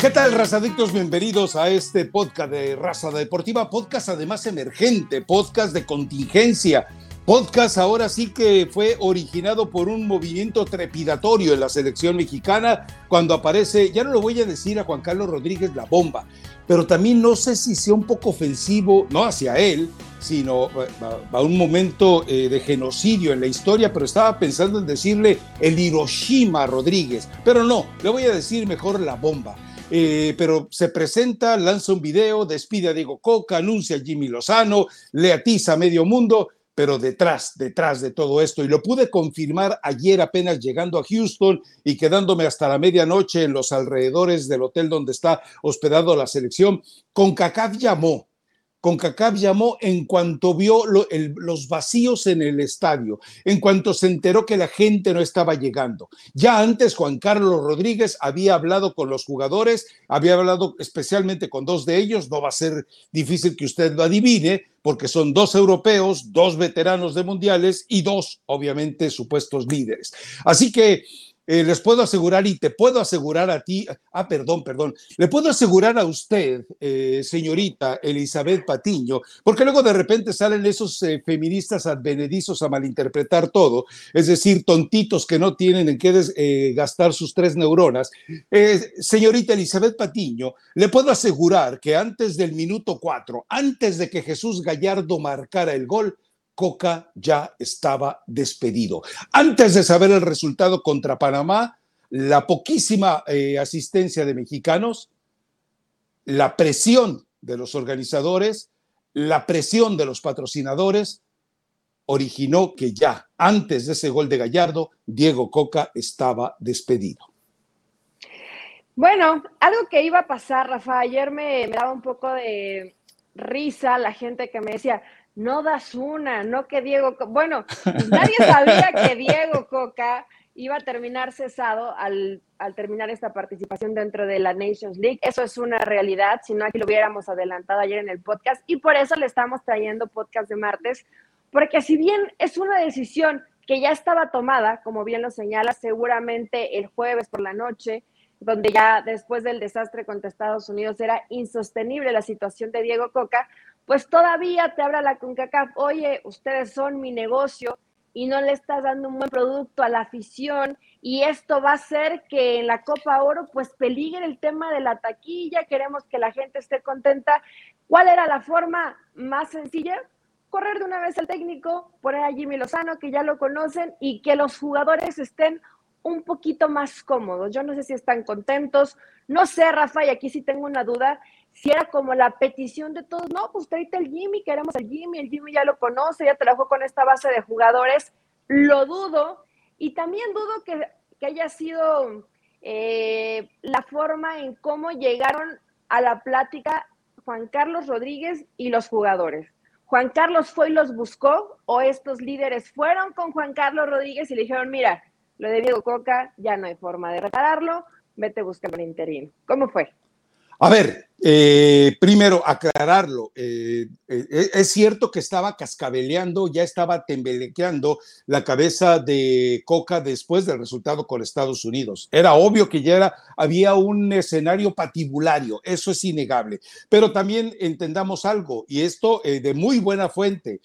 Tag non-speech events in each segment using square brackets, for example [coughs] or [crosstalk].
¿Qué tal, razadictos? Bienvenidos a este podcast de Raza Deportiva, podcast además emergente, podcast de contingencia, podcast ahora sí que fue originado por un movimiento trepidatorio en la selección mexicana cuando aparece, ya no lo voy a decir a Juan Carlos Rodríguez la bomba, pero también no sé si sea un poco ofensivo, no hacia él, sino a, un momento eh, de genocidio en la historia, pero estaba pensando en decirle el Hiroshima Rodríguez, pero no, le voy a decir mejor la bomba. Eh, pero se presenta, lanza un video, despide a Diego Coca, anuncia a Jimmy Lozano, le atiza a medio mundo, pero detrás, detrás de todo esto, y lo pude confirmar ayer apenas llegando a Houston y quedándome hasta la medianoche en los alrededores del hotel donde está hospedado la selección, con CACAF llamó CONCACAF llamó en cuanto vio los vacíos en el estadio, en cuanto se enteró que la gente no estaba llegando. Ya antes Juan Carlos Rodríguez había hablado con los jugadores, había hablado especialmente con dos de ellos, no va a ser difícil que usted lo adivine, porque son dos europeos, dos veteranos de mundiales y dos, obviamente, supuestos líderes. Así que eh, les puedo asegurar y te puedo asegurar a ti, ah, perdón, perdón, le puedo asegurar a usted, eh, señorita Elizabeth Patiño, porque luego de repente salen esos eh, feministas advenedizos a malinterpretar todo, es decir, tontitos que no tienen en qué gastar sus tres neuronas. señorita Elizabeth Patiño, le puedo asegurar que antes del minuto cuatro, antes de que Jesús Gallardo marcara el gol, Coca ya estaba despedido. Antes de saber el resultado contra Panamá, la poquísima eh, asistencia de mexicanos, la presión de los organizadores, la presión de los patrocinadores, originó que ya antes de ese gol de Gallardo, Diego Coca estaba despedido. Bueno, algo que iba a pasar, Rafa, ayer me, me daba un poco de risa la gente que me decía, no das una, no que Diego, bueno, nadie sabía [laughs] que Diego Coca iba a terminar cesado al, terminar esta participación dentro de la Nations League. Eso es una realidad, si no aquí lo hubiéramos adelantado ayer en el podcast y por eso le estamos trayendo podcast de martes, porque si bien es una decisión que ya estaba tomada, como bien lo señala, seguramente el jueves por la noche, donde ya después del desastre contra Estados Unidos era insostenible la situación de Diego Coca, pues todavía te habla la CONCACAF, oye, ustedes son mi negocio y no le estás dando un buen producto a la afición y esto va a hacer que en la Copa Oro pues peligre el tema de la taquilla, queremos que la gente esté contenta. ¿Cuál era la forma más sencilla? Correr de una vez al técnico, poner a Jimmy Lozano, que ya lo conocen, y que los jugadores estén un poquito más cómodos. Yo no sé si están contentos, no sé, Rafa, y aquí sí tengo una duda, si era como la petición de todos, no, pues tráete el Jimmy, queremos al Jimmy, el Jimmy ya lo conoce, ya trabajó con esta base de jugadores, lo dudo, y también dudo que, haya sido eh, la forma en cómo llegaron a la plática Juan Carlos Rodríguez y los jugadores. Juan Carlos fue y los buscó, o estos líderes fueron con Juan Carlos Rodríguez y le dijeron, mira, lo de Diego Coca ya no hay forma de repararlo, vete buscar un interino. ¿Cómo fue? A ver, eh, primero aclararlo. Eh, eh, es cierto que estaba cascabeleando, ya estaba temblequeando la cabeza de Coca después del resultado con Estados Unidos. Era obvio que ya era, había un escenario patibulario, eso es innegable. Pero también entendamos algo, y esto de muy buena fuente.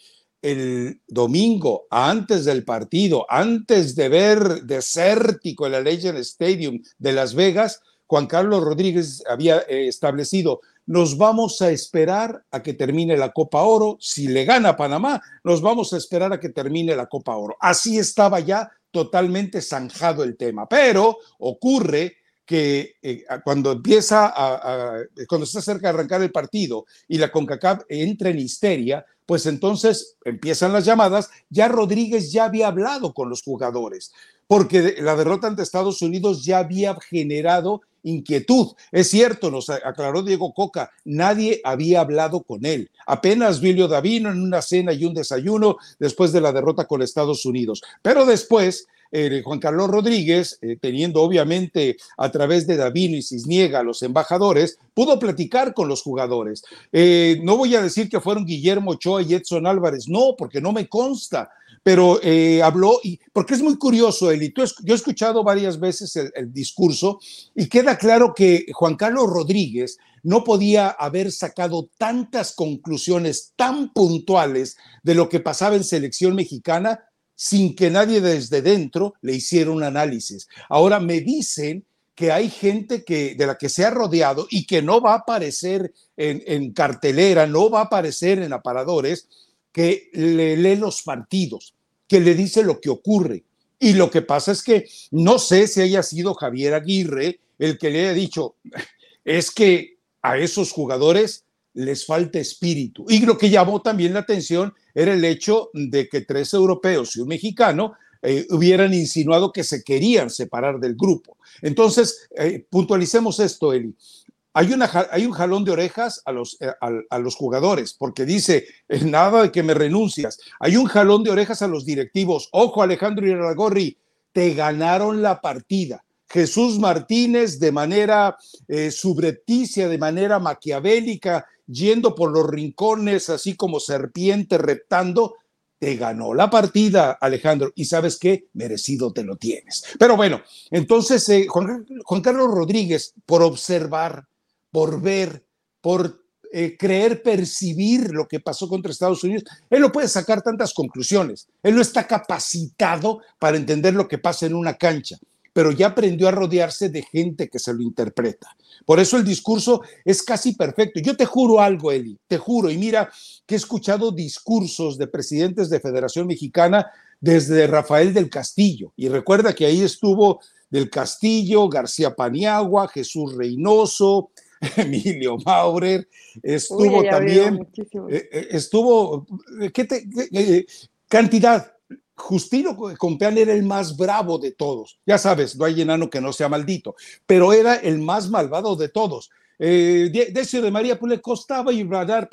El domingo, antes del partido, antes de ver desértico el Legend Stadium de Las Vegas, Juan Carlos Rodríguez había eh, establecido, nos vamos a esperar a que termine la Copa Oro, si le gana Panamá, nos vamos a esperar a que termine la Copa Oro. Así estaba ya totalmente zanjado el tema, pero ocurre que eh, cuando empieza a, cuando está cerca de arrancar el partido y la CONCACAF entra en histeria, pues entonces empiezan las llamadas, ya Rodríguez ya había hablado con los jugadores, porque la derrota ante Estados Unidos ya había generado inquietud. Es cierto, nos aclaró Diego Coca, nadie había hablado con él. Apenas Vilio Davino en una cena y un desayuno después de la derrota con Estados Unidos. Pero después, eh, Juan Carlos Rodríguez, eh, teniendo obviamente a través de Davino y Cisniega los embajadores, pudo platicar con los jugadores. Eh, no voy a decir que fueron Guillermo Ochoa y Edson Álvarez, no, porque no me consta pero habló, y, porque es muy curioso, Eli, yo he escuchado varias veces el, discurso y queda claro que Juan Carlos Rodríguez no podía haber sacado tantas conclusiones tan puntuales de lo que pasaba en selección mexicana sin que nadie desde dentro le hiciera un análisis. Ahora me dicen que hay gente que, de la que se ha rodeado y que no va a aparecer en, en cartelera, no va a aparecer en aparadores, que le lee los partidos, que le dice lo que ocurre. Y lo que pasa es que no sé si haya sido Javier Aguirre el que le haya dicho, es que a esos jugadores les falta espíritu. Y lo que llamó también la atención era el hecho de que tres europeos y un mexicano eh, hubieran insinuado que se querían separar del grupo. Entonces, eh, puntualicemos esto, Eli hay, una, hay un jalón de orejas a los, eh, a, los jugadores, porque dice, nada de que me renuncias. Hay un jalón de orejas a los directivos. Ojo, Alejandro Iragorri, te ganaron la partida. Jesús Martínez, de manera subrepticia, de manera maquiavélica, yendo por los rincones, así como serpiente reptando, te ganó la partida, Alejandro, y sabes qué, merecido te lo tienes. Pero bueno, entonces eh, Juan, Carlos Rodríguez, por observar, por ver, por eh, creer percibir lo que pasó contra Estados Unidos, él no puede sacar tantas conclusiones. Él no está capacitado para entender lo que pasa en una cancha, pero ya aprendió a rodearse de gente que se lo interpreta. Por eso el discurso es casi perfecto. Yo te juro algo, Eli, te juro, y mira que he escuchado discursos de presidentes de Federación Mexicana desde Rafael del Castillo, y recuerda que ahí estuvo del Castillo, García Paniagua, Jesús Reynoso, [laughs] Emilio Maurer, estuvo también, eh, eh, estuvo, ¿qué te, cantidad, Justino Compeán era el más bravo de todos. Ya sabes, no hay enano que no sea maldito, pero era el más malvado de todos. Decio de María pues le costaba ibanar,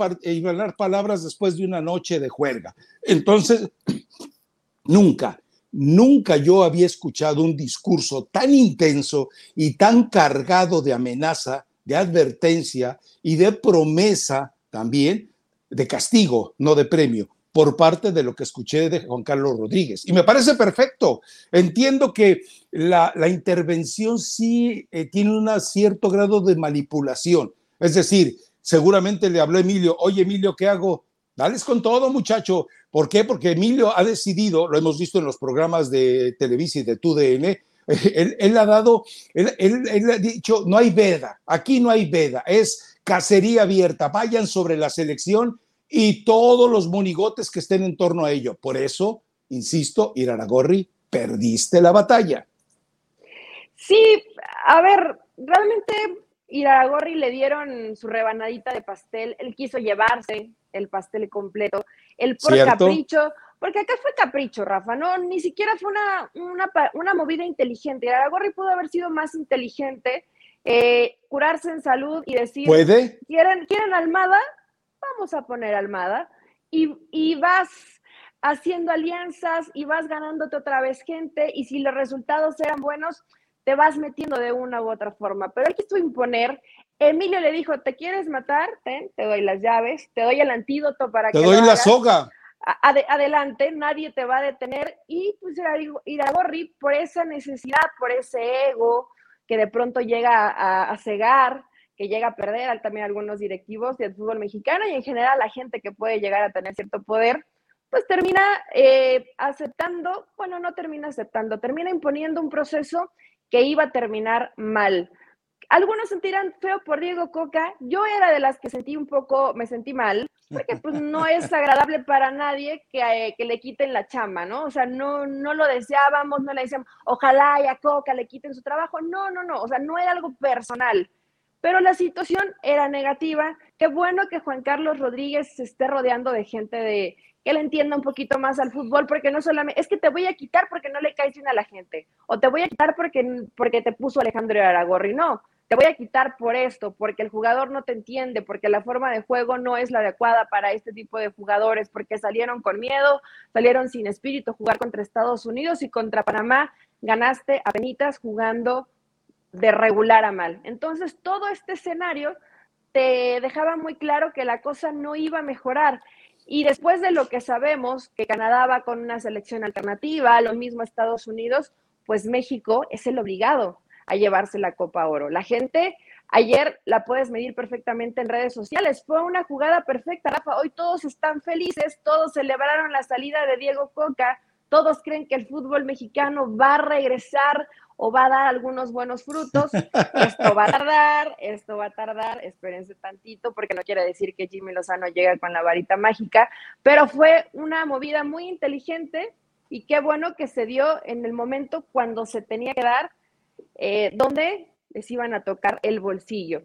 palabras después de una noche de juerga. Entonces, [clears throat] nunca, nunca yo había escuchado un discurso tan intenso y tan cargado de amenaza de advertencia y de promesa también de castigo, no de premio, por parte de lo que escuché de Juan Carlos Rodríguez. Y me parece perfecto. Entiendo que la, intervención sí eh, tiene un cierto grado de manipulación. Es decir, seguramente le habló Emilio, oye Emilio, ¿qué hago? Dales con todo, muchacho. ¿Por qué? Porque Emilio ha decidido, lo hemos visto en los programas de Televisa y de TUDN, [laughs] Él, ha dado, él, ha dicho, no hay veda, aquí no hay veda, es cacería abierta, vayan sobre la selección y todos los monigotes que estén en torno a ello. Por eso, insisto, Iraragorri, perdiste la batalla. Sí, a ver, realmente Iraragorri le dieron su rebanadita de pastel, él quiso llevarse el pastel completo, el por capricho, porque acá fue capricho, Rafa, no, ni siquiera fue una, una, movida inteligente. Aragorri pudo haber sido más inteligente, eh, curarse en salud y decir, ¿puede? ¿Quieren, ¿quieren Almada? Vamos a poner Almada. Y, y vas haciendo alianzas y vas ganándote otra vez gente y si los resultados eran buenos, te vas metiendo de una u otra forma. Pero hay que imponer. Emilio le dijo, ¿te quieres matar? Ten, te doy las llaves, te doy el antídoto para que... Te doy la soga adelante, nadie te va a detener y pues Iragorri por esa necesidad, por ese ego que de pronto llega a, cegar, que llega a perder también algunos directivos del fútbol mexicano y en general la gente que puede llegar a tener cierto poder, pues termina eh, aceptando, bueno, no termina aceptando, termina imponiendo un proceso que iba a terminar mal. Algunos sentirán feo por Diego Coca. Yo era de las que sentí un poco, me sentí mal, porque pues no [laughs] es agradable para nadie que, eh, que le quiten la chamba, ¿no? O sea, no, no lo deseábamos, no le decíamos, ojalá y a Coca le quiten su trabajo. No, no, no, o sea, no era algo personal. Pero la situación era negativa. Qué bueno que Juan Carlos Rodríguez se esté rodeando de gente de que le entienda un poquito más al fútbol, porque no solamente es que te voy a quitar porque no le caes bien a la gente, o te voy a quitar porque, porque te puso Alejandro Aragorri. No, te voy a quitar por esto, porque el jugador no te entiende, porque la forma de juego no es la adecuada para este tipo de jugadores, porque salieron con miedo, salieron sin espíritu jugar contra Estados Unidos y contra Panamá ganaste a penitas jugando de regular a mal. Entonces, todo este escenario te dejaba muy claro que la cosa no iba a mejorar. Y después de lo que sabemos, que Canadá va con una selección alternativa, lo mismo Estados Unidos, pues México es el obligado a llevarse la Copa Oro. La gente ayer la puedes medir perfectamente en redes sociales. Fue una jugada perfecta, Rafa. Hoy todos están felices, todos celebraron la salida de Diego Coca, todos creen que el fútbol mexicano va a regresar o va a dar algunos buenos frutos. Esto va a tardar, esto va a tardar, espérense tantito, porque no quiere decir que Jimmy Lozano llega con la varita mágica, pero fue una movida muy inteligente y qué bueno que se dio en el momento cuando se tenía que dar, eh, donde les iban a tocar el bolsillo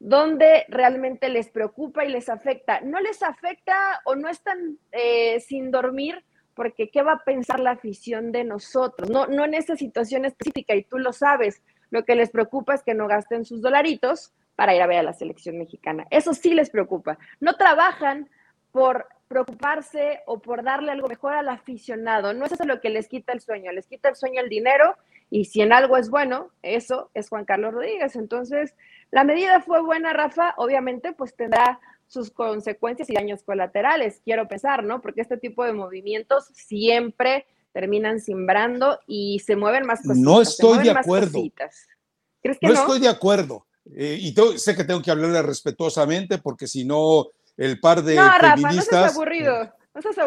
donde realmente les preocupa y les afecta. No les afecta o no están eh, sin dormir porque ¿qué va a pensar la afición de nosotros? No, no en esta situación específica, y tú lo sabes, lo que les preocupa es que no gasten sus dolaritos para ir a ver a la selección mexicana. Eso sí les preocupa. No trabajan por preocuparse o por darle algo mejor al aficionado. No es eso lo que les quita el sueño, les quita el sueño el dinero y si en algo es bueno, eso es Juan Carlos Rodríguez. Entonces, la medida fue buena, Rafa, obviamente pues tendrá sus consecuencias y daños colaterales, quiero pensar, ¿no? Porque este tipo de movimientos siempre terminan simbrando y se mueven más cositas. No estoy de acuerdo. ¿Crees que no, no, estoy de acuerdo. Eh, y sé que tengo que hablarle respetuosamente porque si no, el par de feministas. aburrido.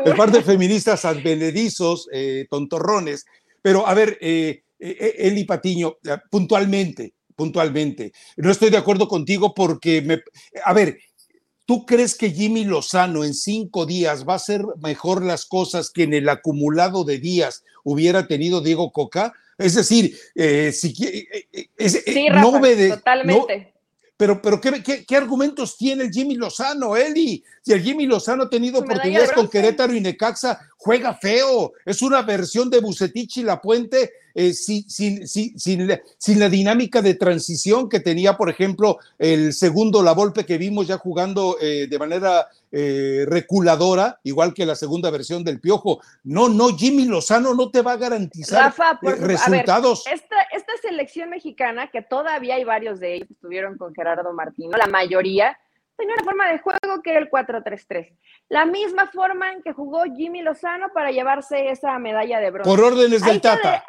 El par de feministas advenedizos, eh, tontorrones. Pero a ver, eh, eh Eli Patiño, puntualmente, puntualmente. No estoy de acuerdo contigo porque, me, a ver, ¿Tú crees que Jimmy Lozano en cinco días va a hacer mejor las cosas que en el acumulado de días hubiera tenido Diego Coca? Es decir, eh, si eh, eh, sí, no totalmente. pero, pero ¿qué, qué, argumentos tiene el Jimmy Lozano, Eli? Si el Jimmy Lozano ha tenido oportunidades con Querétaro y Necaxa, juega feo. Es una versión de Bucetich y La Puente eh, sin, sin, sin, la, dinámica de transición que tenía, por ejemplo, el segundo La Volpe que vimos ya jugando eh, de manera eh, reculadora, igual que la segunda versión del Piojo. No, no, Jimmy Lozano no te va a garantizar resultados. esta, esta selección mexicana, que todavía hay varios de ellos, estuvieron con Gerardo Martino, la mayoría, tenía una forma de juego que era el 4-3-3. La misma forma en que jugó Jimmy Lozano para llevarse esa medalla de bronce. Por órdenes del Tata.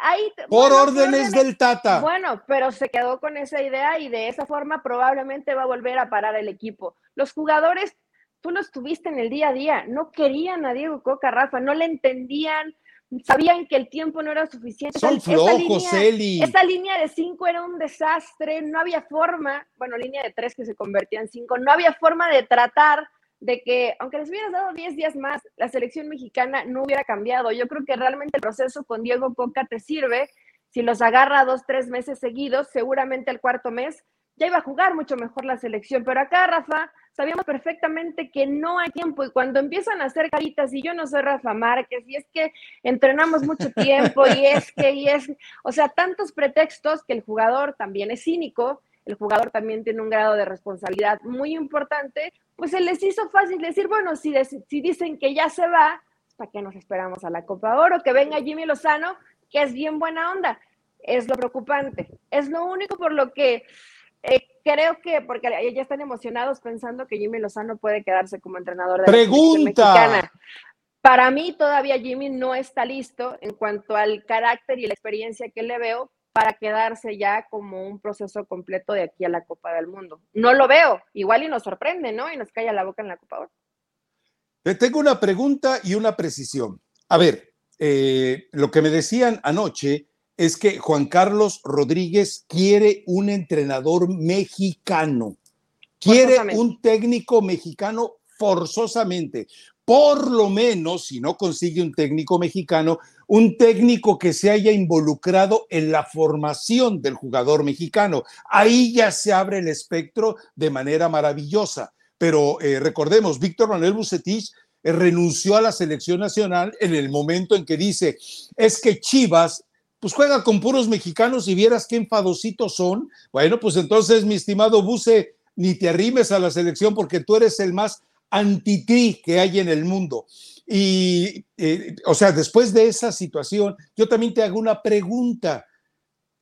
por, órdenes del Tata. Bueno, pero se quedó con esa idea y de esa forma probablemente va a volver a parar el equipo. Los jugadores, tú los tuviste en el día a día, no querían a Diego Coca, Rafa, no le entendían, sabían que el tiempo no era suficiente. Son flojos, esa línea, Esa línea de cinco era un desastre, no había forma, bueno, línea de tres que se convertía en cinco, no había forma de tratar de que, aunque les hubieras dado 10 días más, la selección mexicana no hubiera cambiado. Yo creo que realmente el proceso con Diego Coca te sirve. Si los agarra dos, tres meses seguidos, seguramente el cuarto mes ya iba a jugar mucho mejor la selección. Pero acá, Rafa, sabíamos perfectamente que no hay tiempo y cuando empiezan a hacer caritas y yo no soy Rafa Márquez y es que entrenamos mucho tiempo y es que y es, o sea, tantos pretextos que el jugador también es cínico, el jugador también tiene un grado de responsabilidad muy importante, pues se les hizo fácil decir, bueno, si, si dicen que ya se va, ¿para qué nos esperamos a la Copa Oro? Que venga Jimmy Lozano, que es bien buena onda. Es lo preocupante. Es lo único por lo que eh, creo que, porque ya están emocionados pensando que Jimmy Lozano puede quedarse como entrenador de ¡Pregunta! la mexicana. Para mí todavía Jimmy no está listo en cuanto al carácter y la experiencia que le veo para quedarse ya como un proceso completo de aquí a la Copa del Mundo. No lo veo, igual y nos sorprende, ¿no? Y nos calla la boca en la Copa. Te tengo una pregunta y una precisión. A ver, eh, lo que me decían anoche es que Juan Carlos Rodríguez quiere un entrenador mexicano, quiere un técnico mexicano forzosamente. Por lo menos, si no consigue un técnico mexicano, un técnico que se haya involucrado en la formación del jugador mexicano. Ahí ya se abre el espectro de manera maravillosa. Pero eh, recordemos, Víctor Manuel Bucetich eh, renunció a la selección nacional en el momento en que dice, es que Chivas pues juega con puros mexicanos y vieras qué enfadositos son. Bueno, pues entonces, mi estimado Buce, ni te arrimes a la selección porque tú eres el más anti que hay en el mundo. Y, eh, o sea, después de esa situación, yo también te hago una pregunta.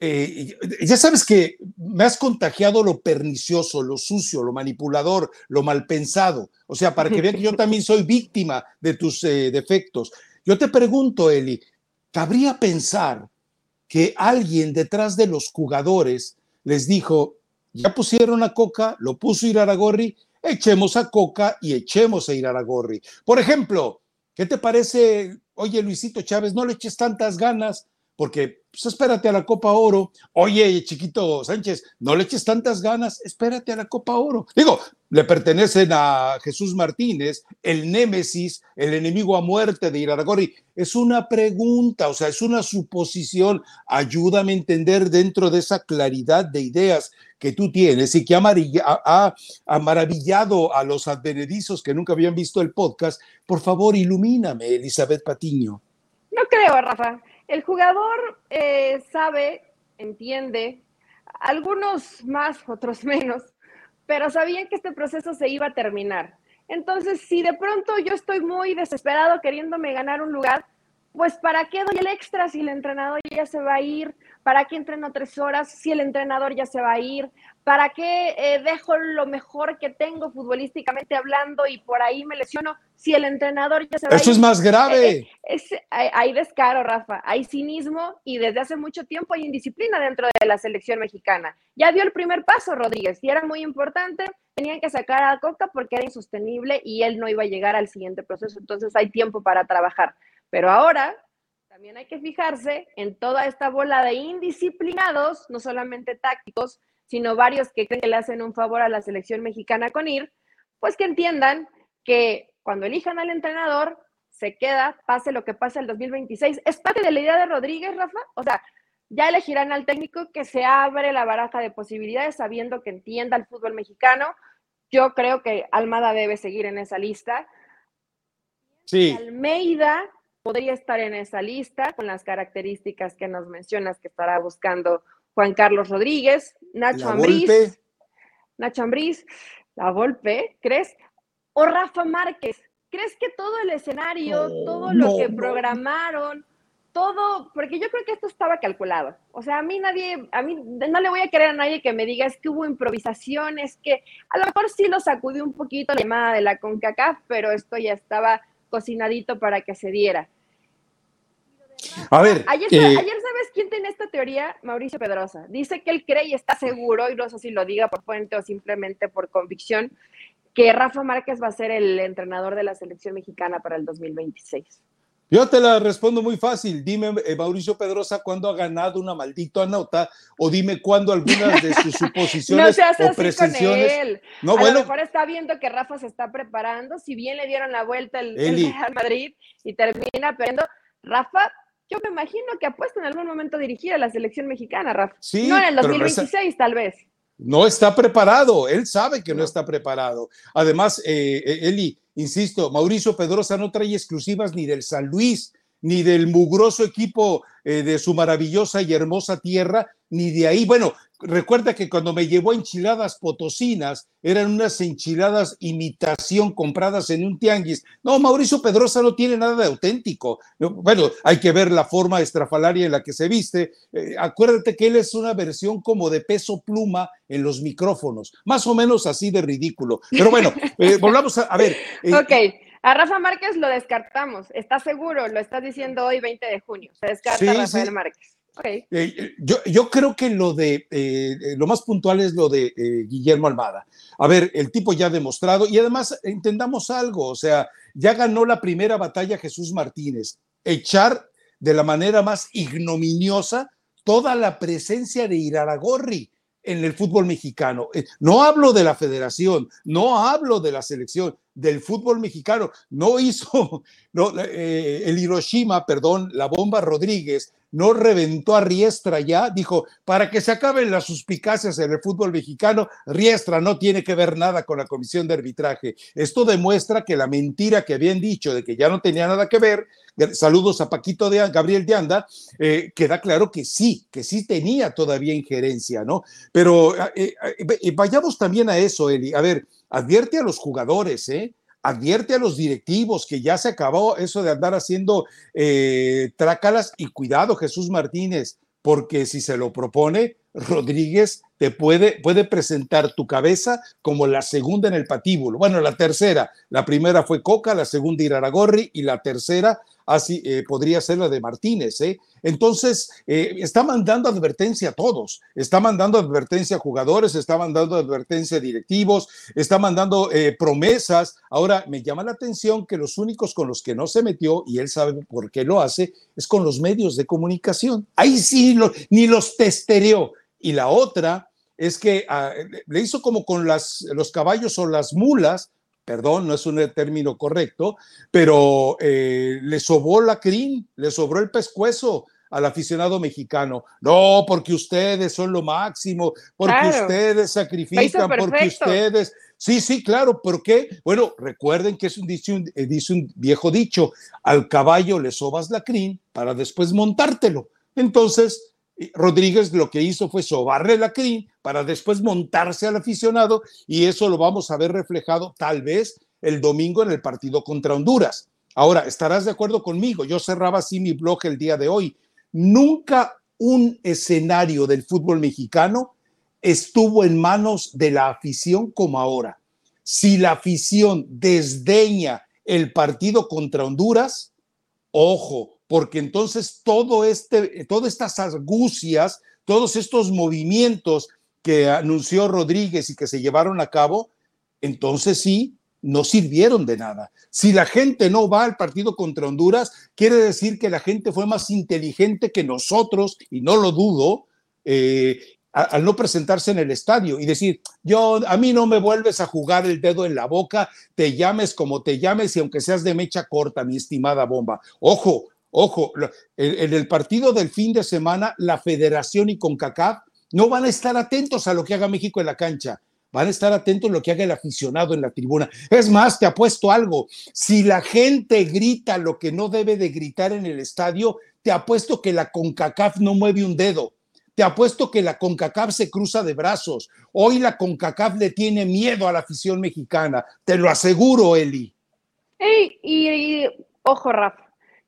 eh, ya sabes que me has contagiado lo pernicioso, lo sucio, lo manipulador, lo mal pensado. O sea, para que vean que yo también soy víctima de tus eh, defectos. Yo te pregunto, Eli, ¿cabría pensar que alguien detrás de los jugadores les dijo, ya pusieron a Coca, lo puso Iraragorri, echemos a Coca y echemos a Iraragorri? Por ejemplo, ¿qué te parece? Oye, Luisito Chávez, no le eches tantas ganas porque pues espérate a la Copa Oro. Oye, chiquito Sánchez, no le eches tantas ganas, espérate a la Copa Oro. Digo, le pertenecen a Jesús Martínez, el némesis, el enemigo a muerte de Iraragorri. Es una pregunta, o sea, es una suposición. Ayúdame a entender dentro de esa claridad de ideas que tú tienes y que ha, ha maravillado a los advenedizos que nunca habían visto el podcast. Por favor, ilumíname, Elizabeth Patiño. No creo, Rafa. El jugador eh, sabe, entiende, algunos más, otros [laughs] menos, pero sabían que este proceso se iba a terminar. Entonces, si de pronto yo estoy muy desesperado queriéndome ganar un lugar, pues ¿para qué doy el extra si el entrenador ya se va a ir? ¿Para qué entreno tres horas si el entrenador ya se va a ir? ¿Para qué eh, dejo lo mejor que tengo futbolísticamente hablando y por ahí me lesiono si el entrenador ya se va Eso es más grave. Eh, eh, hay, descaro, Rafa, hay cinismo y desde hace mucho tiempo hay indisciplina dentro de la selección mexicana. Ya dio el primer paso Rodríguez y era muy importante, tenían que sacar a Coca porque era insostenible y él no iba a llegar al siguiente proceso, entonces hay tiempo para trabajar. Pero ahora también hay que fijarse en toda esta bola de indisciplinados, no solamente tácticos, sino varios que creen que le hacen un favor a la selección mexicana con ir, pues que entiendan que cuando elijan al entrenador, se queda, pase lo que pase el 2026. ¿Es parte de la idea de Rodríguez, Rafa? O sea, ya elegirán al técnico que se abre la baraja de posibilidades sabiendo que entienda el fútbol mexicano. Yo creo que Almada debe seguir en esa lista. Sí. Almeida podría estar en esa lista con las características que nos mencionas que estará buscando Juan Carlos Rodríguez, Nacho Ambriz, Nacho Ambriz, La Volpe, ¿crees? O Rafa Márquez. ¿Crees que todo el escenario, todo lo que programaron, todo, porque yo creo que esto estaba calculado. O sea, a mí nadie, a mí no le voy a querer a nadie que me diga es que hubo improvisaciones, que a lo mejor sí lo sacudió un poquito la llamada de la CONCACAF, pero esto ya estaba cocinadito para que se diera. A ver. Ayer, eh, ayer, ¿sabes quién tiene esta teoría? Mauricio Pedrosa. Dice que él cree y está seguro, y no sé si lo diga por fuente o simplemente por convicción, que Rafa Márquez va a ser el entrenador de la selección mexicana para el 2026. Yo te la respondo muy fácil. Dime, eh, Mauricio Pedrosa, cuándo ha ganado una maldita nota o dime cuándo algunas de sus [laughs] suposiciones no o presenciones. No, a bueno. lo mejor está viendo que Rafa se está preparando. Si bien le dieron la vuelta el, Real Madrid y termina perdiendo, Rafa yo me imagino que ha puesto en algún momento a dirigir a la selección mexicana, Rafa. Sí, no en el 2026, tal vez. No está preparado, él sabe que no, está preparado. Además, eh, eh, Eli, insisto, Mauricio Pedrosa no trae exclusivas ni del San Luis, ni del mugroso equipo eh, de su maravillosa y hermosa tierra, ni de ahí. Bueno, recuerda que cuando me llevó enchiladas potosinas, eran unas enchiladas imitación compradas en un tianguis. No, Mauricio Pedrosa no tiene nada de auténtico. Bueno, hay que ver la forma estrafalaria en la que se viste. Eh, acuérdate que él es una versión como de peso pluma en los micrófonos, más o menos así de ridículo. Pero bueno, [laughs] eh, volvamos a, ver. Eh, ok. A Rafa Márquez lo descartamos, ¿estás seguro? Lo estás diciendo hoy, 20 de junio. Se descarta Rafael Márquez. Eh, eh, yo, creo que lo de eh, lo más puntual es lo de Guillermo Almada. A ver, el tipo ya ha demostrado y además entendamos algo, o sea, ya ganó la primera batalla Jesús Martínez. Echar de la manera más ignominiosa toda la presencia de Iraragorri en el fútbol mexicano. No hablo de la federación, no hablo de la selección, del fútbol mexicano. No hizo [laughs] el Hiroshima, perdón, la bomba Rodríguez no reventó a Riestra ya, dijo, para que se acaben las suspicacias en el fútbol mexicano, Riestra no tiene que ver nada con la comisión de arbitraje. Esto demuestra que la mentira que habían dicho de que ya no tenía nada que ver, saludos a Paquito de Gabriel de Anda, eh, queda claro que sí, que sí tenía todavía injerencia, ¿no? Pero eh, eh, vayamos también a eso, Eli. A ver, advierte a los jugadores, ¿eh? Advierte a los directivos que ya se acabó eso de andar haciendo eh, trácalas y cuidado, Jesús Martínez, porque si se lo propone, Rodríguez te puede, puede presentar tu cabeza como la segunda en el patíbulo. Bueno, la tercera, la primera fue Coca, la segunda Iraragorri y la tercera así eh, podría ser la de Martínez. ¿eh? Entonces, eh, está mandando advertencia a todos, está mandando advertencia a jugadores, está mandando advertencia a directivos, está mandando promesas. Ahora, me llama la atención que los únicos con los que no se metió, y él sabe por qué lo hace, es con los medios de comunicación. Ahí sí, ni los testereó y la otra es que ah, le hizo como con los caballos o las mulas, perdón, no es un término correcto, pero eh, le sobró la crin, le sobró el pescuezo al aficionado mexicano. No, porque ustedes son lo máximo, porque ustedes sacrifican, porque ustedes... Sí, sí, claro, ¿por qué? Bueno, recuerden que es un, dice, un, eh, dice un viejo dicho, al caballo le sobas la crin para después montártelo. Entonces, Rodríguez lo que hizo fue sobarle la crin para después montarse al aficionado y eso lo vamos a ver reflejado tal vez el domingo en el partido contra Honduras. Ahora, estarás de acuerdo conmigo, yo cerraba así mi blog el día de hoy. Nunca un escenario del fútbol mexicano estuvo en manos de la afición como ahora. Si la afición desdeña el partido contra Honduras, ojo, porque entonces todo este, todas estas argucias, todos estos movimientos que anunció Rodríguez y que se llevaron a cabo, entonces sí, no sirvieron de nada. Si la gente no va al partido contra Honduras, quiere decir que la gente fue más inteligente que nosotros, y no lo dudo, eh, al no presentarse en el estadio y decir, yo, a mí no me vuelves a jugar el dedo en la boca, te llames como te llames y aunque seas de mecha corta, mi estimada bomba. Ojo, Ojo, en el partido del fin de semana, la federación y CONCACAF no van a estar atentos a lo que haga México en la cancha. Van a estar atentos a lo que haga el aficionado en la tribuna. Es más, te apuesto algo. Si la gente grita lo que no debe de gritar en el estadio, te apuesto que la CONCACAF no mueve un dedo. Te apuesto que la CONCACAF se cruza de brazos. Hoy la CONCACAF le tiene miedo a la afición mexicana. Te lo aseguro, Eli. y ojo, Rafa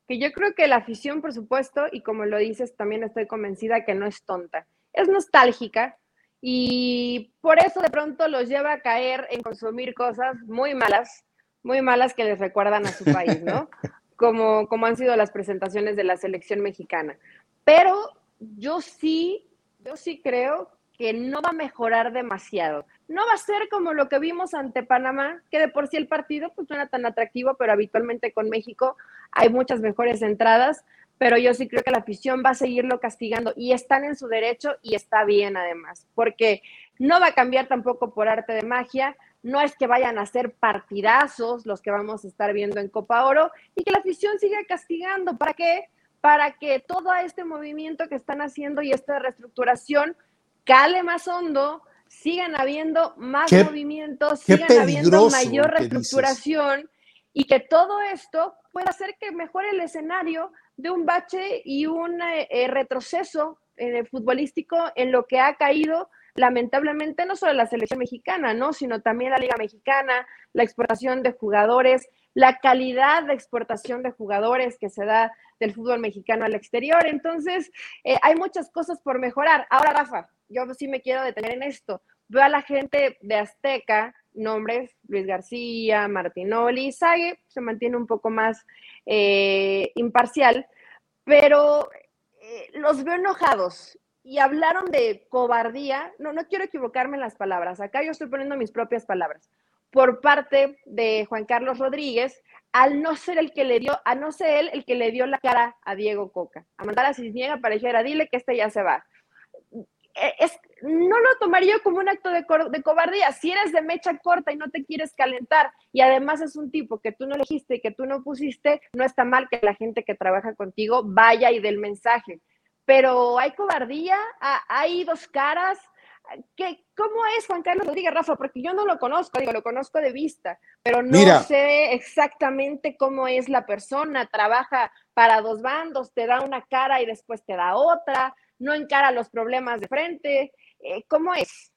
que yo creo que la afición, por supuesto, y como lo dices, también estoy convencida que no es tonta, es nostálgica y por eso de pronto los lleva a caer en consumir cosas muy malas, muy malas que les recuerdan a su [laughs] país, ¿no? Como, como han sido las presentaciones de la selección mexicana. Pero yo sí, yo sí creo que no va a mejorar demasiado. No va a ser como lo que vimos ante Panamá, que de por sí el partido pues no era tan atractivo, pero habitualmente con México hay muchas mejores entradas, pero yo sí creo que la afición va a seguirlo castigando y están en su derecho y está bien además, porque no va a cambiar tampoco por arte de magia, no es que vayan a ser partidazos los que vamos a estar viendo en Copa Oro y que la afición siga castigando. ¿Para qué? Para que todo este movimiento que están haciendo y esta reestructuración cale más hondo, sigan habiendo más movimientos, sigan habiendo mayor reestructuración y que todo esto pueda hacer que mejore el escenario de un bache y un eh, eh, retroceso eh, futbolístico en lo que ha caído lamentablemente no solo la selección mexicana, ¿no? sino también la Liga Mexicana, la exportación de jugadores, la calidad de exportación de jugadores que se da del fútbol mexicano al exterior. Entonces, hay muchas cosas por mejorar. Ahora, Rafa, yo sí me quiero detener en esto. Veo a la gente de Azteca, nombres, Luis García, Martinoli, Sague, se mantiene un poco más eh, imparcial, pero eh, los veo enojados y hablaron de cobardía, no, no quiero equivocarme en las palabras, acá yo estoy poniendo mis propias palabras, por parte de Juan Carlos Rodríguez, al no ser el que le dio, a no ser él el que le dio la cara a Diego Coca, a mandar a Cisniega para dijera, dile que este ya se va. Eh, es, no lo tomaría como un acto de, de, cobardía. Si eres de mecha corta y no te quieres calentar y además es un tipo que tú no elegiste y que tú no pusiste, no está mal que la gente que trabaja contigo vaya y dé el mensaje. Pero hay cobardía, hay dos caras. ¿Qué, ¿Cómo es Juan Carlos Rodríguez Rafa? Porque yo no lo conozco, digo, lo conozco de vista, pero no sé exactamente cómo es la persona. Trabaja para dos bandos, te da una cara y después te da otra no encara los problemas de frente. Eh, ¿Cómo es?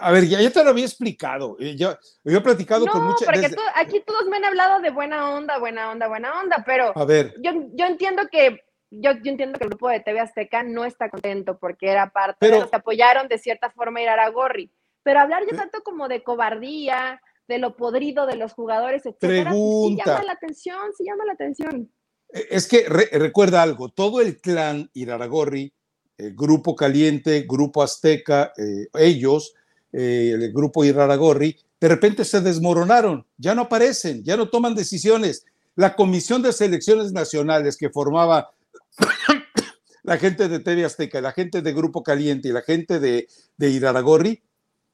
A ver, ya, te lo había explicado. Eh, yo, he platicado con muchas. Porque aquí todos me han hablado de buena onda, buena onda, buena onda, pero a ver. Yo, yo entiendo que yo, yo, entiendo que el grupo de TV Azteca no está contento porque era parte de los que apoyaron de cierta forma ir a Gorri. Pero hablar yo tanto como de cobardía, de lo podrido de los jugadores, etcétera, pues sí llama la atención, sí llama la atención. E, es que recuerda algo, todo el clan Iraragorri, el Grupo Caliente, Grupo Azteca, eh, ellos, eh, el Grupo Iraragorri, de repente se desmoronaron, ya no aparecen, ya no toman decisiones. La Comisión de Selecciones Nacionales que formaba [coughs] la gente de TV Azteca, la gente de Grupo Caliente y la gente de, de Iraragorri,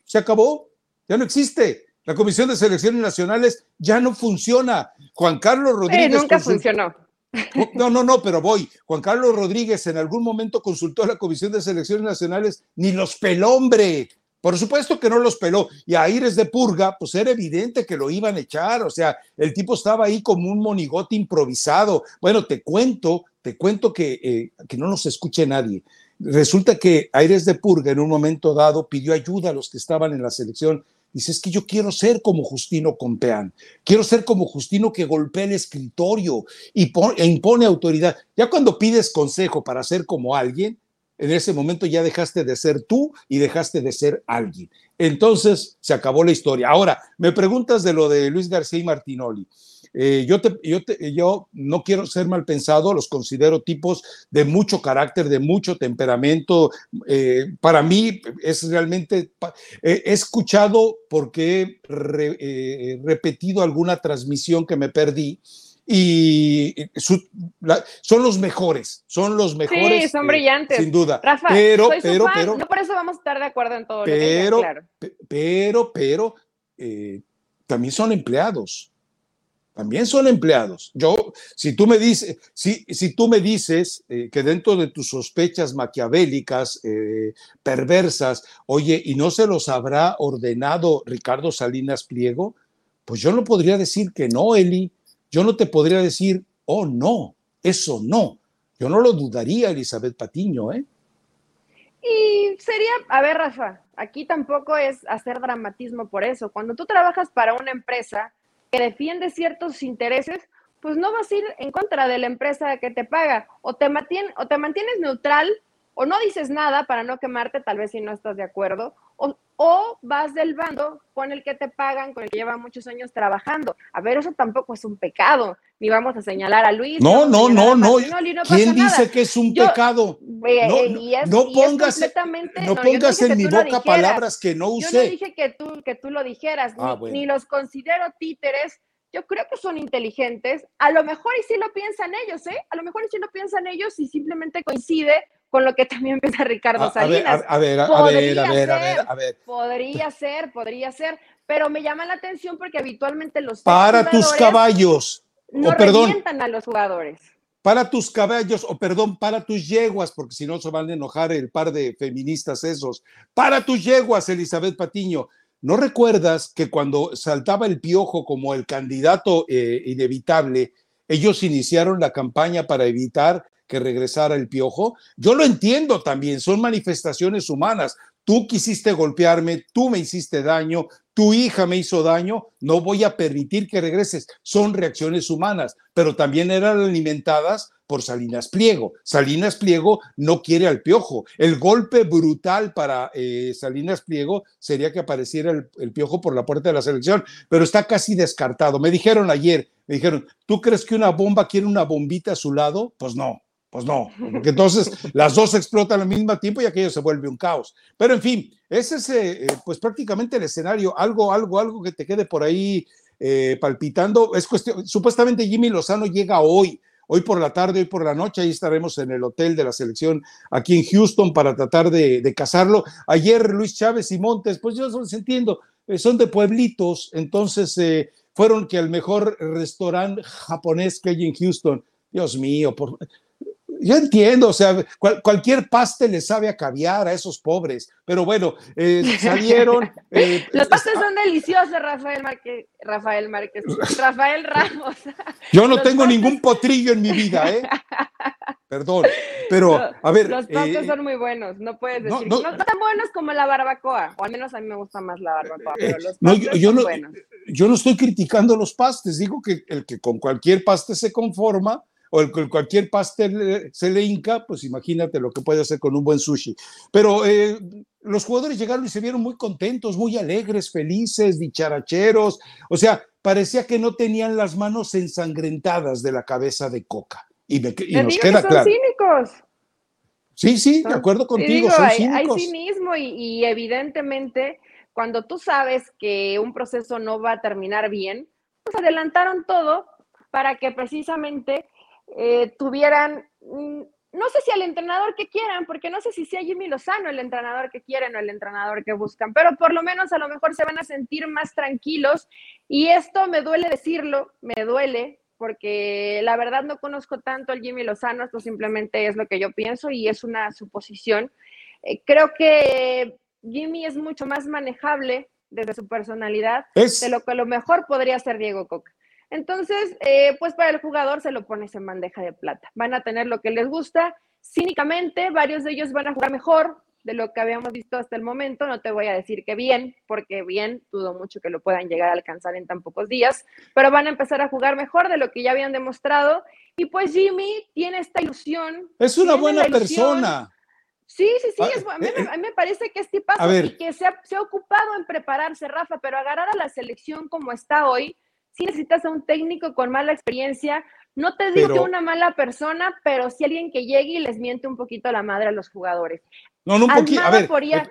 se acabó, ya no existe. La Comisión de Selecciones Nacionales ya no funciona. Juan Carlos Rodríguez. nunca funcionó. No, no, no, pero voy. Juan Carlos Rodríguez en algún momento consultó a la Comisión de Selecciones Nacionales, ni los peló, hombre. Por supuesto que no los peló. Y a Aires de Purga, pues era evidente que lo iban a echar. O sea, el tipo estaba ahí como un monigote improvisado. Bueno, te cuento, te cuento que, eh, que no nos escuche nadie. Resulta que Aires de Purga en un momento dado pidió ayuda a los que estaban en la selección Dice, es que yo quiero ser como Justino Compeán, quiero ser como Justino que golpea el escritorio y e impone autoridad. Ya cuando pides consejo para ser como alguien, en ese momento ya dejaste de ser tú y dejaste de ser alguien. Entonces se acabó la historia. Ahora, me preguntas de lo de Luis García y Martinoli. Eh, yo, yo, yo no quiero ser mal pensado, los considero tipos de mucho carácter, de mucho temperamento. Eh, para mí es realmente, he escuchado porque he eh, repetido alguna transmisión que me perdí y son los mejores, son los mejores. Sí, son brillantes. sin duda. Rafa, pero, pero, pero. No por eso vamos a estar de acuerdo en todo. Pero, pero, pero, también son empleados también son empleados. Yo, si tú me dices, si, si tú me dices eh, que dentro de tus sospechas maquiavélicas, eh, perversas, oye, y no se los habrá ordenado Ricardo Salinas Pliego, pues yo no podría decir que no, Eli. Yo no te podría decir, oh, no, eso no. Yo no lo dudaría, Elizabeth Patiño, ¿eh? Y sería, a ver, Rafa, aquí tampoco es hacer dramatismo por eso. Cuando tú trabajas para una empresa, que defiende ciertos intereses, pues no vas a ir en contra de la empresa que te paga. O te, o te mantienes neutral o no dices nada para no quemarte, tal vez si no estás de acuerdo, o, vas del bando con el que te pagan, con el que lleva muchos años trabajando. A ver, eso tampoco es un pecado, ni vamos a señalar a Luis. No, no, no, no. ¿Quién dice que es un pecado? no, pongas, no pongas en mi boca palabras que no usé. Yo no dije que tú, que tú lo dijeras, ni, ah, ni los considero títeres yo creo que son inteligentes. A lo mejor y sí lo piensan ellos, ¿eh? A lo mejor y sí lo piensan ellos y simplemente coincide con lo que también piensa Ricardo Salinas. A, ver, a, ver, a ver, a ver, a ver. Podría ser, podría ser, pero me llama la atención porque habitualmente los para tus caballos, no o perdón, a los jugadores. Para tus caballos, o perdón, para tus yeguas, porque si no se van a enojar el par de feministas esos. Para tus yeguas, Elizabeth Patiño. ¿No recuerdas que cuando saltaba el piojo como el candidato eh, inevitable, ellos iniciaron la campaña para evitar que regresara el piojo. Yo lo entiendo también, son manifestaciones humanas. Tú quisiste golpearme, tú me hiciste daño, tu hija me hizo daño, no voy a permitir que regreses. Son reacciones humanas, pero también eran alimentadas por Salinas Pliego. Salinas Pliego no quiere al piojo. El golpe brutal para eh, Salinas Pliego sería que apareciera el, el, piojo por la puerta de la selección, pero está casi descartado. Me dijeron ayer, me dijeron, ¿tú crees que una bomba quiere una bombita a su lado? Pues no, pues no, porque entonces las dos explotan al mismo tiempo y aquello se vuelve un caos. Pero en fin, ese es eh, pues prácticamente el escenario, algo, algo, algo que te quede por ahí eh, palpitando. Es cuestión, supuestamente Jimmy Lozano llega hoy, hoy por la tarde, hoy por la noche, ahí estaremos en el hotel de la selección aquí en Houston para tratar de, de casarlo. Ayer Luis Chávez y Montes, pues yo los entiendo, eh, son de pueblitos, entonces fueron que al mejor restaurante japonés que hay en Houston. Dios mío, por, yo entiendo, o sea, cualquier paste le sabe a caviar a esos pobres, pero bueno, eh, [laughs] salieron. Eh, Los pastes son deliciosos, Rafael Márquez, Rafael Márquez, Rafael Ramos. [laughs] Yo no tengo ningún potrillo en mi vida, ¿eh? Perdón, pero a ver. Los pastes eh, son muy buenos, no puedes decir. No, no, tan buenos como la barbacoa, o al menos a mí me gusta más la barbacoa, pero los pastes yo, son buenos. Yo no estoy criticando los pastes, digo que el que con cualquier paste se conforma o el, cualquier pastel se le hinca, pues imagínate lo que puede hacer con un buen sushi. Pero eh, los jugadores llegaron y se vieron muy contentos, muy alegres, felices, dicharacheros. O sea, parecía que no tenían las manos ensangrentadas de la cabeza de Coca. Y, me, y nos queda son claro. cínicos. Sí, sí, de acuerdo contigo. son hay, hay, cinismo y, y evidentemente cuando tú sabes que un proceso no va a terminar bien, pues adelantaron todo para que precisamente eh, tuvieran, mm, no sé si al entrenador que quieran, porque no sé si sea Jimmy Lozano el entrenador que quieren o el entrenador que buscan, pero por lo menos a lo mejor se van a sentir más tranquilos y esto me duele decirlo, me duele, porque la verdad no conozco tanto al Jimmy Lozano, esto simplemente es lo que yo pienso y es una suposición. Eh, creo que Jimmy es mucho más manejable desde su personalidad de lo que a lo mejor podría ser Diego Coca. Entonces, eh, pues para el jugador se lo pones en bandeja de plata. Van a tener lo que les gusta. Cínicamente, varios de ellos van a jugar mejor de lo que habíamos visto hasta el momento. No te voy a decir que bien, porque bien, dudo mucho que lo puedan llegar a alcanzar en tan pocos días, pero van a empezar a jugar mejor de lo que ya habían demostrado. Y pues Jimmy tiene esta ilusión. Es una buena persona. Sí, sí, sí, ah, a, mí, eh, me parece que es tipazo y que se ha, se ha ocupado en prepararse, Rafa, pero agarrar a la selección como está hoy, si necesitas a un técnico con mala experiencia. No te digo que una mala persona, pero si alguien que llegue y les miente un poquito la madre a los jugadores. No, no, un poquito. A ver, eh,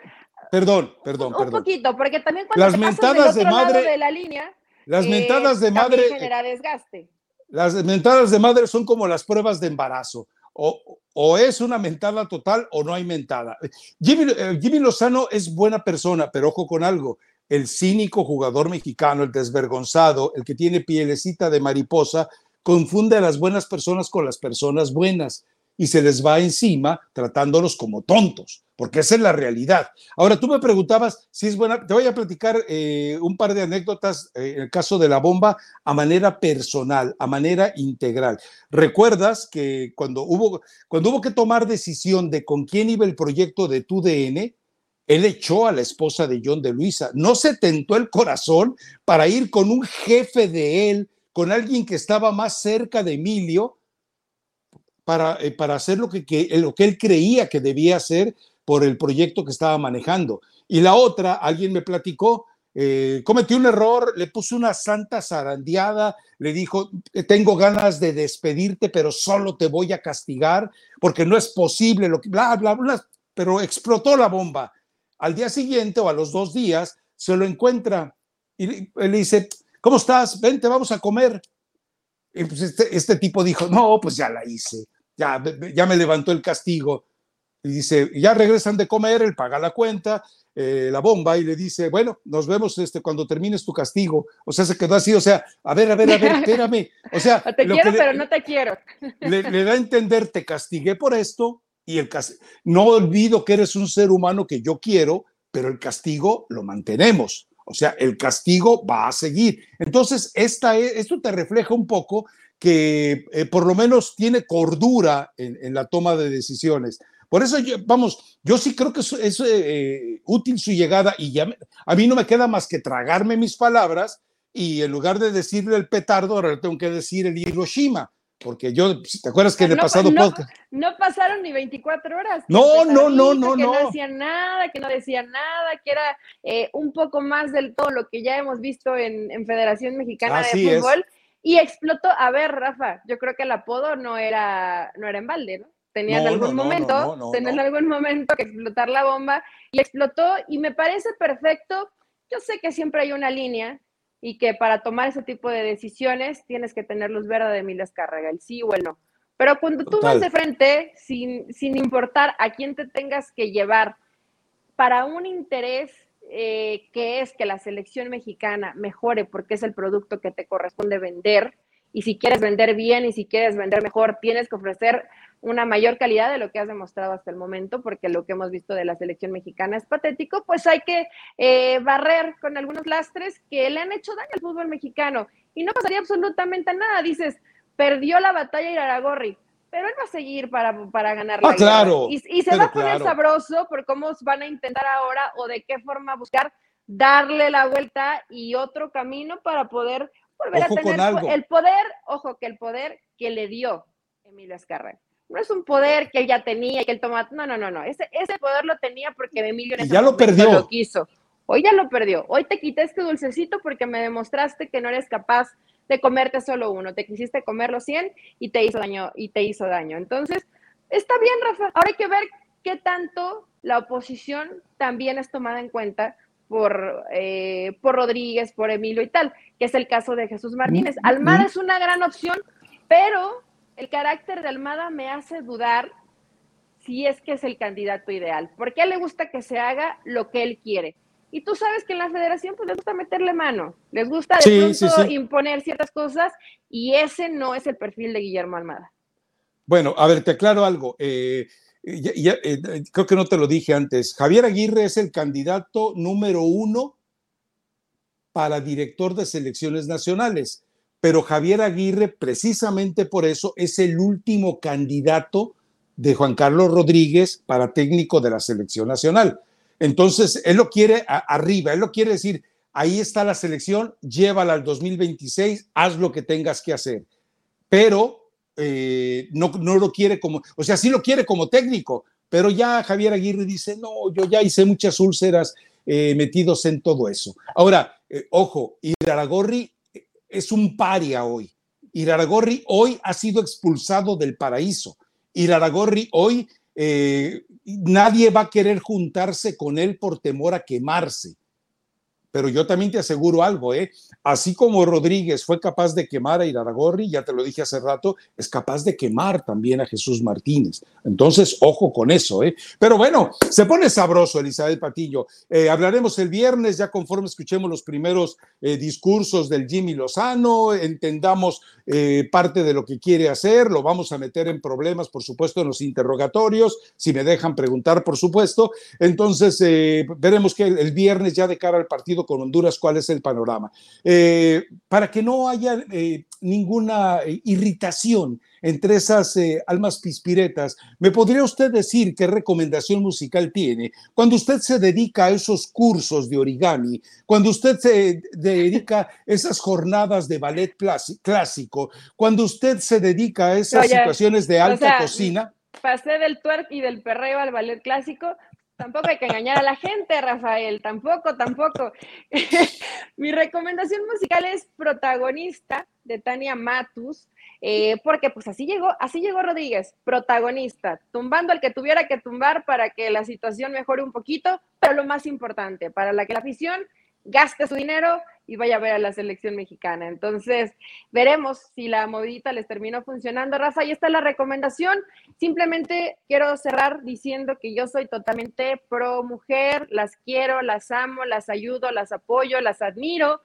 perdón, perdón, un, perdón. Un poquito, porque también cuando las te mentadas de madre de la línea, las eh, mentadas de madre genera desgaste. Las mentadas de madre son como las pruebas de embarazo. O, o, es una mentada total o no hay mentada. Jimmy, eh, Jimmy Lozano es buena persona, pero ojo con algo el cínico jugador mexicano, el desvergonzado, el que tiene pielecita de mariposa, confunde a las buenas personas con las personas buenas y se les va encima tratándolos como tontos, porque esa es la realidad. Ahora, tú me preguntabas si es buena, te voy a platicar eh, un par de anécdotas eh, el caso de la bomba a manera personal, a manera integral. ¿Recuerdas que cuando hubo, cuando hubo que tomar decisión de con quién iba el proyecto de tu DN, él echó a la esposa de John de Luisa. No se tentó el corazón para ir con un jefe de él, con alguien que estaba más cerca de Emilio, para, eh, para hacer lo que, lo que él creía que debía hacer por el proyecto que estaba manejando. Y la otra, alguien me platicó, eh, cometió un error, le puso una santa zarandeada, le dijo, tengo ganas de despedirte, pero solo te voy a castigar porque no es posible, lo que, bla, bla, bla, pero explotó la bomba. Al día siguiente o a los dos días se lo encuentra y le dice, ¿cómo estás? Vente, vamos a comer. Y pues este, este, tipo dijo, no, pues ya la hice, ya, ya me levantó el castigo. Y dice, ya regresan de comer, él paga la cuenta, eh, la bomba, y le dice, bueno, nos vemos este, cuando termines tu castigo. O sea, se quedó así, o sea, a ver, a ver, a ver, espérame. O sea, [laughs] te quiero, pero no te quiero. Le, le, da a entender, te castigué por esto, y el no olvido que eres un ser humano que yo quiero, pero el castigo lo mantenemos. O sea, el castigo va a seguir. Entonces, esta, e, esto te refleja un poco que eh, por lo menos tiene cordura en, la toma de decisiones. Por eso, vamos, yo sí creo que es, eh, útil su llegada y ya a mí no me queda más que tragarme mis palabras y en lugar de decirle el petardo, ahora tengo que decir el Hiroshima porque yo, ¿te acuerdas que en el pasado no, podcast? No pasaron ni 24 horas. No, no, no, no, que no. no hacían nada, que no decían nada, que era eh, un poco más del todo lo que ya hemos visto en, Federación Mexicana de Fútbol. Y explotó, a ver, Rafa, yo creo que el apodo no era, no era en balde, ¿no? Tenía en algún momento, tenía en algún momento que explotar la bomba y explotó y me parece perfecto. Yo sé que siempre hay una línea y que para tomar ese tipo de decisiones tienes que tener luz verde de Emilio Escárraga, el sí o el no. Pero cuando tú vas de frente, sin, sin, importar a quién te tengas que llevar, para un interés eh, que es que la selección mexicana mejore porque es el producto que te corresponde vender, y si quieres vender bien y si quieres vender mejor, tienes que ofrecer una mayor calidad de lo que has demostrado hasta el momento, porque lo que hemos visto de la selección mexicana es patético, pues hay que eh, barrer con algunos lastres que le han hecho daño al fútbol mexicano. Y no pasaría absolutamente nada. Dices, perdió la batalla Iraragorri, pero él va a seguir para, para ganar la ah, claro, Y, se va a poner sabroso por cómo van a intentar ahora o de qué forma buscar darle la vuelta y otro camino para poder volver a tener el poder, ojo, que el poder que le dio Emilio Azcárraga. No es un poder que él ya tenía y que él tomaba. No, no, no, no. Ese, ese poder lo tenía porque Emilio en ya lo perdió. Lo quiso. Hoy ya lo perdió. Hoy te quité este dulcecito porque me demostraste que no eres capaz de comerte solo uno. Te quisiste comer los 100 y te hizo daño. Y te hizo daño. Entonces, está bien, Rafa. Ahora hay que ver qué tanto la oposición también es tomada en cuenta por, eh, por Rodríguez, por Emilio y tal, que es el caso de Jesús Martínez. Almada es una gran opción, pero el carácter de Almada me hace dudar si es que es el candidato ideal, porque a él le gusta que se haga lo que él quiere. Y tú sabes que en la federación pues les gusta meterle mano, les gusta de pronto imponer ciertas cosas y ese no es el perfil de Guillermo Almada. Bueno, a ver, te aclaro algo. Eh, eh, creo que no te lo dije antes. Javier Aguirre es el candidato número uno para director de selecciones nacionales, pero Javier Aguirre, precisamente por eso, es el último candidato de Juan Carlos Rodríguez para técnico de la selección nacional. Entonces, él lo quiere arriba, él lo quiere decir, ahí está la selección, llévala al 2026, haz lo que tengas que hacer. Pero eh, no, no lo quiere como, o sea, sí lo quiere como técnico, pero ya Javier Aguirre dice, no, yo ya hice muchas úlceras eh, metidos en todo eso. Ahora, eh, ojo, Iraragorri es un paria hoy. Iraragorri hoy ha sido expulsado del paraíso. Iraragorri hoy nadie va a querer juntarse con él por temor a quemarse. Pero yo también te aseguro algo, ¿eh? Así como Rodríguez fue capaz de quemar a Iraragorri, ya te lo dije hace rato, es capaz de quemar también a Jesús Martínez. Entonces, ojo con eso, ¿eh? Pero bueno, se pone sabroso, Elizabeth Patillo. Eh, hablaremos el viernes, ya conforme escuchemos los primeros eh, discursos del Jimmy Lozano, entendamos eh, parte de lo que quiere hacer, lo vamos a meter en problemas, por supuesto, en los interrogatorios, si me dejan preguntar, por supuesto. Entonces, veremos que el viernes ya de cara al partido con Honduras cuál es el panorama. Eh, para que no haya eh, ninguna eh, irritación entre esas almas pispiretas, ¿me podría usted decir qué recomendación musical tiene cuando usted se dedica a esos cursos de origami, cuando usted se dedica a esas jornadas de ballet clásico, cuando usted se dedica a esas situaciones de alta cocina? Pasé del twerk y del perreo al ballet clásico, Tampoco hay que engañar a la gente, Rafael, tampoco, tampoco. [laughs] Mi recomendación musical es protagonista de Tania Matus, eh, porque pues así llegó, así llegó Rodríguez, protagonista, tumbando al que tuviera que tumbar para que la situación mejore un poquito, pero lo más importante, para la que la afición gaste su dinero y vaya a ver a la selección mexicana. Entonces, veremos si la movidita les terminó funcionando. Rafa, ahí está la recomendación. Simplemente quiero cerrar diciendo que yo soy totalmente pro mujer, las quiero, las amo, las ayudo, las apoyo, las admiro.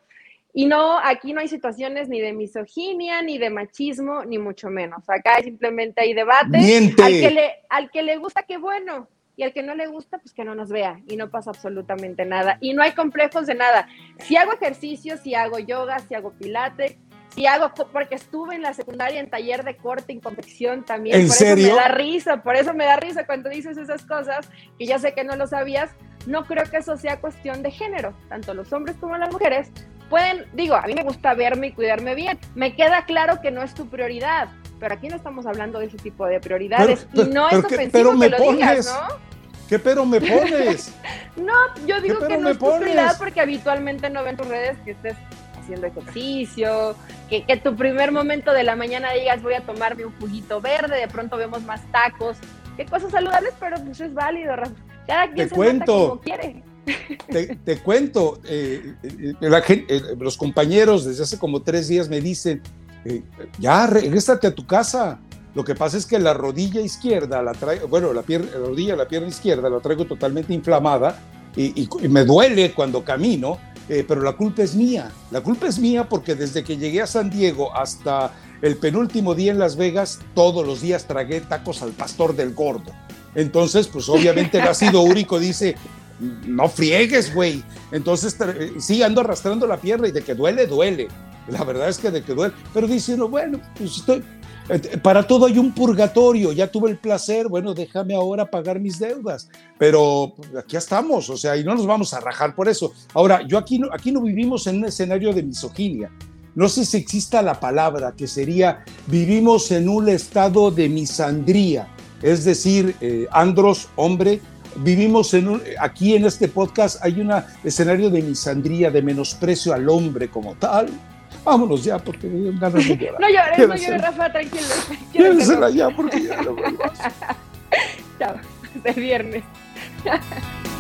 Y no, aquí no hay situaciones ni de misoginia, ni de machismo, ni mucho menos. Acá simplemente hay debate. Al que, le, al que le gusta, qué bueno y al que no le gusta, pues que no nos vea y no pasa absolutamente nada. Y no hay complejos de nada. Si hago ejercicio, si hago yoga, si hago pilates, si hago, porque estuve en la secundaria en taller de corte y confección también. ¿En por serio? Eso me da risa, por eso me da risa cuando dices esas cosas, que ya sé que no lo sabías. No creo que eso sea cuestión de género. Tanto los hombres como las mujeres pueden, digo, a mí me gusta verme y cuidarme bien. Me queda claro que no es tu prioridad pero aquí no estamos hablando de ese tipo de prioridades y no es ofensivo que lo digas, ¿no? ¿Qué pero me pones? [laughs] no, yo digo que no es tu prioridad porque habitualmente no ven tus redes que estés haciendo ejercicio, que, que tu primer momento de la mañana digas voy a tomarme un juguito verde, de pronto vemos más tacos, qué cosas saludables, pero pues es válido, Cada quien te cuento. como quiere. Te, cuento, eh, eh, eh, los compañeros desde hace como tres días me dicen, eh, ya, regrésate a tu casa. Lo que pasa es que la rodilla izquierda la traigo, bueno, la, pierna, la rodilla, la pierna izquierda la traigo totalmente inflamada y, me duele cuando camino, eh, pero la culpa es mía. La culpa es mía porque desde que llegué a San Diego hasta el penúltimo día en Las Vegas, todos los días tragué tacos al pastor del gordo. Entonces, pues obviamente el ácido [laughs] úrico dice, no friegues, güey. Entonces, eh, sí, ando arrastrando la pierna y de que duele, duele. La verdad es que de que duele. Pero dice bueno, pues estoy, eh, para todo hay un purgatorio, ya tuve el placer, bueno, déjame ahora pagar mis deudas, pero aquí estamos, o sea, y no nos vamos a rajar por eso. Ahora, yo aquí no, aquí no vivimos en un escenario de misoginia, no sé si exista la palabra, que sería vivimos en un estado de misandría, es decir, eh, andros, hombre, vivimos en un, aquí en este podcast hay un escenario de misandría, de menosprecio al hombre como tal. Vámonos ya, porque me ganas de llorar. No llores, no llores, Rafa, tranquilo. [laughs] Quédensela ya, porque ya no vuelvas. [laughs] Chao, de viernes. [laughs]